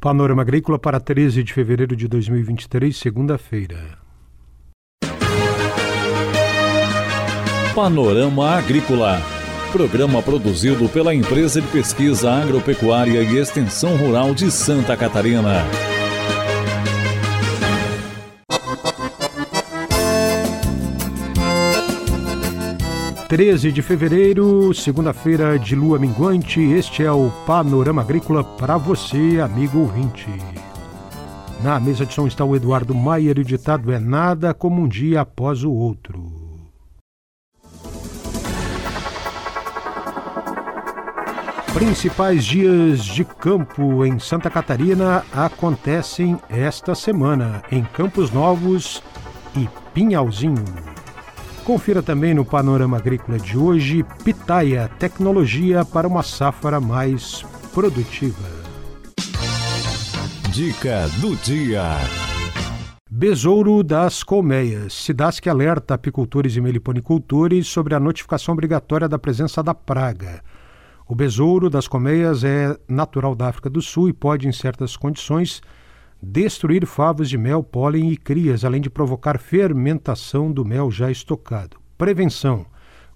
Panorama Agrícola para 13 de fevereiro de 2023, segunda-feira. Panorama Agrícola. Programa produzido pela Empresa de Pesquisa Agropecuária e Extensão Rural de Santa Catarina. Treze de fevereiro, segunda-feira de lua minguante, este é o Panorama Agrícola para você, amigo ouvinte. Na mesa de som está o Eduardo Maier o ditado é nada como um dia após o outro. Principais dias de campo em Santa Catarina acontecem esta semana em Campos Novos e Pinhalzinho. Confira também no Panorama Agrícola de hoje Pitaia, tecnologia para uma safra mais produtiva. Dica do dia. Besouro das colmeias. Cidasc alerta apicultores e meliponicultores sobre a notificação obrigatória da presença da praga. O besouro das colmeias é natural da África do Sul e pode, em certas condições, destruir favos de mel, pólen e crias, além de provocar fermentação do mel já estocado. Prevenção.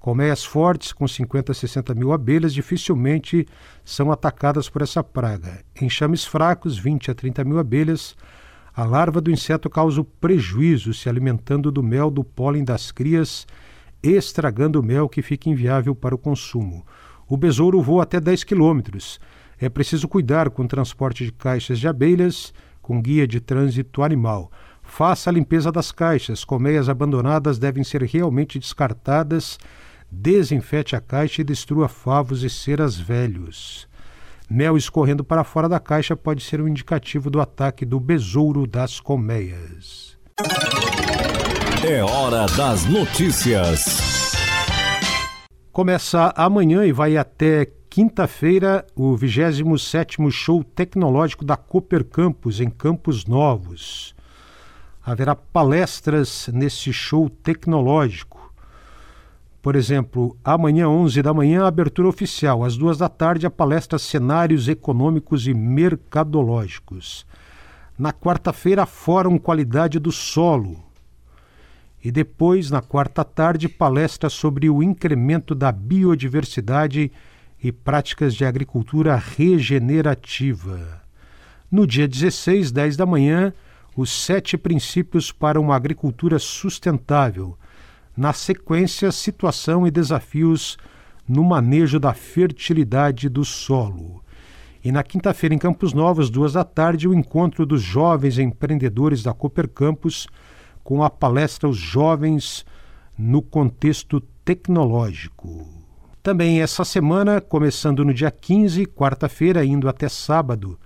Colmeias fortes, com 50 a 60 mil abelhas, dificilmente são atacadas por essa praga. Enxames fracos, 20 a 30 mil abelhas, a larva do inseto causa prejuízo, se alimentando do mel do pólen das crias, estragando o mel que fica inviável para o consumo. O besouro voa até 10 quilômetros. É preciso cuidar com o transporte de caixas de abelhas com guia de trânsito animal. Faça a limpeza das caixas. Colmeias abandonadas devem ser realmente descartadas. Desinfete a caixa e destrua favos e ceras velhos. Mel escorrendo para fora da caixa pode ser um indicativo do ataque do besouro das colmeias. É hora das notícias. Começa amanhã e vai até quinta-feira o 27º Show Tecnológico da Cooper Campus, em Campos Novos. Haverá palestras nesse show tecnológico. Por exemplo, amanhã, 11 da manhã, abertura oficial. Às duas da tarde, a palestra Cenários Econômicos e Mercadológicos. Na quarta-feira, Fórum Qualidade do Solo. E depois, na quarta tarde, palestra sobre o incremento da biodiversidade e práticas de agricultura regenerativa. No dia 16, 10 da manhã, os sete princípios para uma agricultura sustentável. Na sequência, situação e desafios no manejo da fertilidade do solo. E na quinta-feira, em Campos Novos, duas da tarde, o encontro dos jovens empreendedores da Cooper Campus com a palestra Os Jovens no Contexto Tecnológico. Também essa semana, começando no dia 15, quarta-feira, indo até sábado,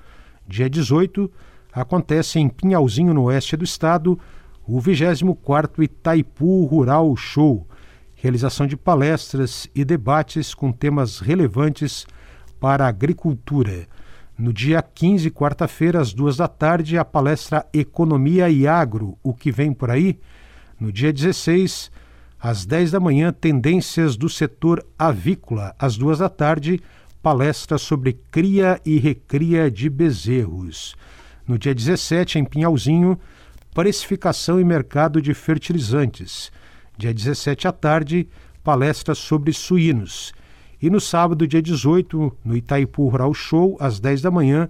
dia 18, acontece em Pinhalzinho, no oeste do estado, o 24º Itaipu Rural Show, realização de palestras e debates com temas relevantes para a agricultura. No dia 15, quarta-feira, às duas da tarde, a palestra Economia e Agro, o que vem por aí. No dia 16, às 10 da manhã, Tendências do Setor Avícola. Às duas da tarde, palestra sobre cria e recria de bezerros. No dia 17, em Pinhalzinho, Precificação e Mercado de Fertilizantes. Dia 17 à tarde, palestra sobre suínos. E no sábado, dia 18, no Itaipu Rural Show, às 10 da manhã,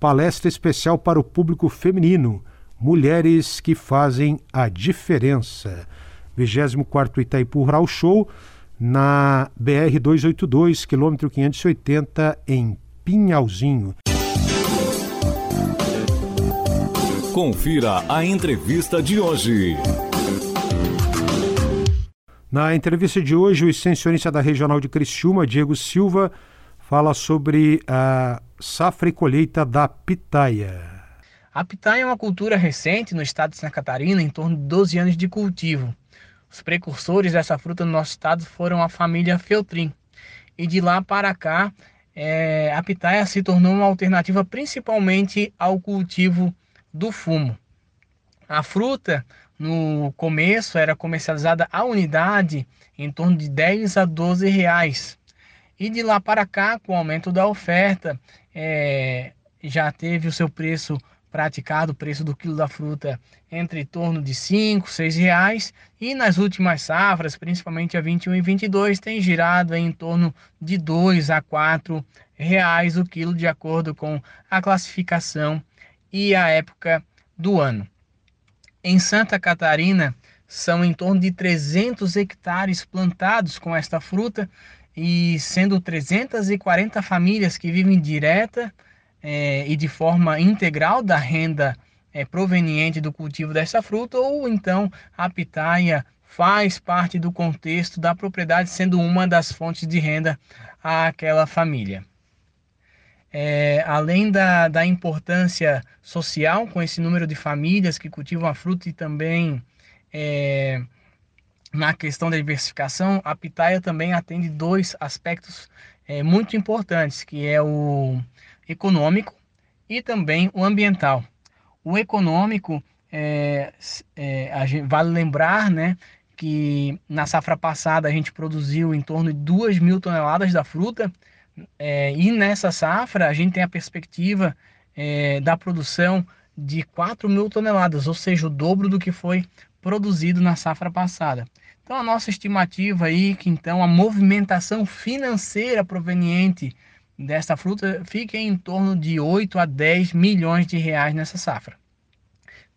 palestra especial para o público feminino, Mulheres que Fazem a Diferença. 24º Itaipu Rural Show, na BR-282, quilômetro 580, em Pinhalzinho. Confira a entrevista de hoje. Na entrevista de hoje, o extensionista da Regional de Criciúma, Diego Silva, fala sobre a safra e colheita da pitaia. A pitaia é uma cultura recente no estado de Santa Catarina, em torno de 12 anos de cultivo. Os precursores dessa fruta no nosso estado foram a família Feltrin. E de lá para cá, é, a pitaia se tornou uma alternativa principalmente ao cultivo do fumo. A fruta no começo era comercializada a unidade em torno de 10 a 12 reais. E de lá para cá, com o aumento da oferta, é, já teve o seu preço praticado, o preço do quilo da fruta entre torno de 5, 6 reais e nas últimas safras, principalmente a 21 e 22, tem girado em torno de 2 a 4 reais o quilo de acordo com a classificação e a época do ano. Em Santa Catarina, são em torno de 300 hectares plantados com esta fruta e sendo 340 famílias que vivem direta é, e de forma integral da renda é, proveniente do cultivo dessa fruta, ou então a pitaia faz parte do contexto da propriedade, sendo uma das fontes de renda àquela família. É, além da, da importância social com esse número de famílias que cultivam a fruta e também é, na questão da diversificação, a pitaia também atende dois aspectos é, muito importantes, que é o econômico e também o ambiental. O econômico, é, é, gente, vale lembrar né, que na safra passada a gente produziu em torno de 2 mil toneladas da fruta, é, e nessa safra a gente tem a perspectiva é, da produção de 4 mil toneladas, ou seja, o dobro do que foi produzido na safra passada. Então a nossa estimativa aí que então a movimentação financeira proveniente dessa fruta fica em torno de 8 a 10 milhões de reais nessa safra.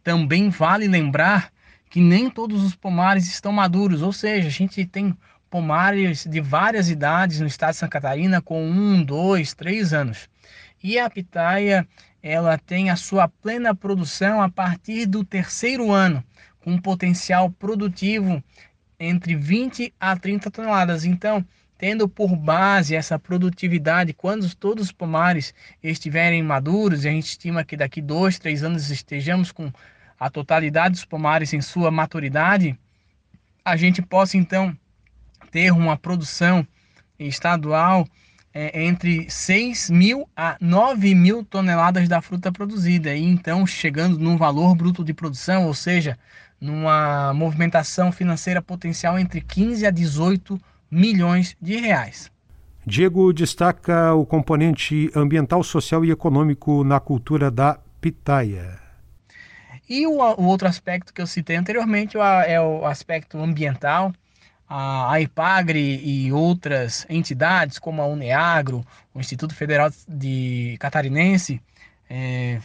Também vale lembrar que nem todos os pomares estão maduros, ou seja, a gente tem pomares de várias idades no estado de Santa Catarina com um, dois, três anos. E a pitaia ela tem a sua plena produção a partir do terceiro ano, com um potencial produtivo entre 20 a 30 toneladas. Então, tendo por base essa produtividade, quando todos os pomares estiverem maduros, e a gente estima que daqui dois, três anos estejamos com a totalidade dos pomares em sua maturidade, a gente possa então ter uma produção estadual é, entre 6 mil a 9 mil toneladas da fruta produzida, e então chegando num valor bruto de produção, ou seja, numa movimentação financeira potencial entre 15 a 18 milhões de reais. Diego destaca o componente ambiental, social e econômico na cultura da pitaia. E o, o outro aspecto que eu citei anteriormente é o aspecto ambiental, a, a IPAGRE e outras entidades, como a UNEAGRO, o Instituto Federal de Catarinense, é,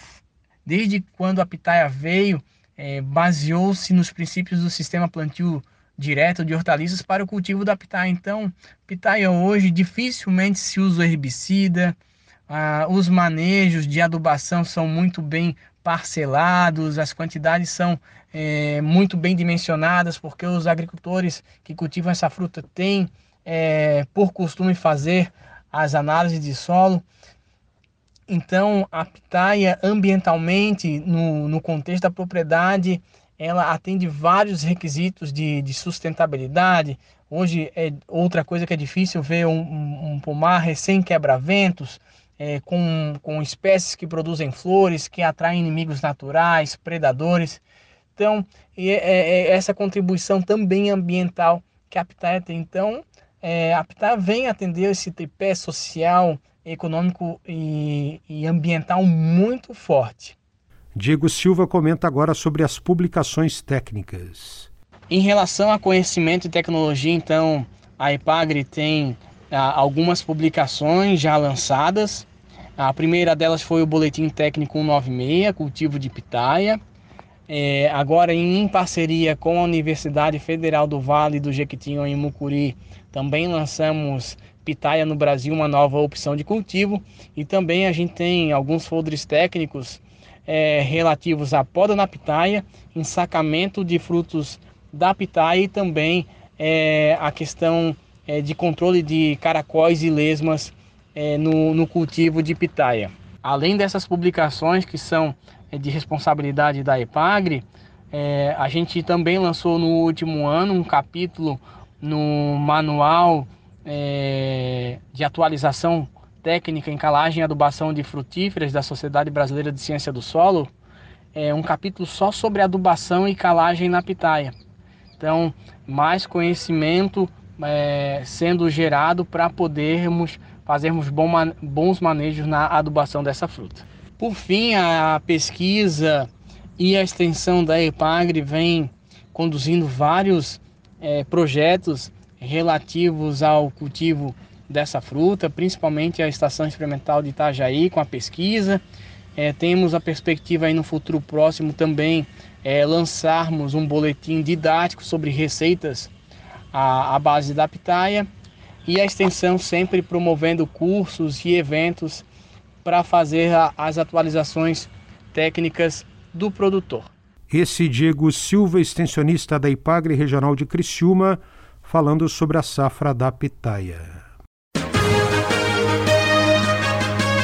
desde quando a pitaia veio, é, baseou-se nos princípios do sistema plantio direto de hortaliças para o cultivo da pitaia. Então, pitaia hoje dificilmente se usa herbicida, ah, os manejos de adubação são muito bem parcelados, as quantidades são é, muito bem dimensionadas, porque os agricultores que cultivam essa fruta têm é, por costume fazer as análises de solo. Então, a pitaia, ambientalmente, no, no contexto da propriedade, ela atende vários requisitos de, de sustentabilidade. Hoje, é outra coisa que é difícil ver um, um, um pomar recém-quebra-ventos, é, com, com espécies que produzem flores, que atraem inimigos naturais, predadores. Então, é, é, é essa contribuição também ambiental que a pitaia tem. Então, é, a pitaia vem atender esse tripé social, econômico e, e ambiental muito forte. Diego Silva comenta agora sobre as publicações técnicas. Em relação a conhecimento e tecnologia, então, a EPAGRE tem ah, algumas publicações já lançadas. A primeira delas foi o Boletim Técnico 196, Cultivo de Pitaia. É, agora, em parceria com a Universidade Federal do Vale do Jequitinhonha, em Mucuri, também lançamos pitaia no Brasil uma nova opção de cultivo e também a gente tem alguns folders técnicos é, relativos à poda na pitaia, ensacamento de frutos da pitaia e também é, a questão é, de controle de caracóis e lesmas é, no, no, cultivo de pitaia. Além dessas publicações que são é, de responsabilidade da EPAGRE, é, a gente também lançou no último ano um capítulo no manual de atualização técnica em calagem e adubação de frutíferas da Sociedade Brasileira de Ciência do Solo, é um capítulo só sobre adubação e calagem na pitaia. Então, mais conhecimento é, sendo gerado para podermos fazermos bons manejos na adubação dessa fruta. Por fim, a pesquisa e a extensão da EPAGRE vem conduzindo vários é, projetos relativos ao cultivo dessa fruta, principalmente a estação experimental de Itajaí com a pesquisa. É, temos a perspectiva aí no futuro próximo também é, lançarmos um boletim didático sobre receitas à, à base da pitaia e a extensão sempre promovendo cursos e eventos para fazer a, as atualizações técnicas do produtor. Esse Diego Silva, extensionista da Ipagre Regional de Criciúma, falando sobre a safra da pitaia.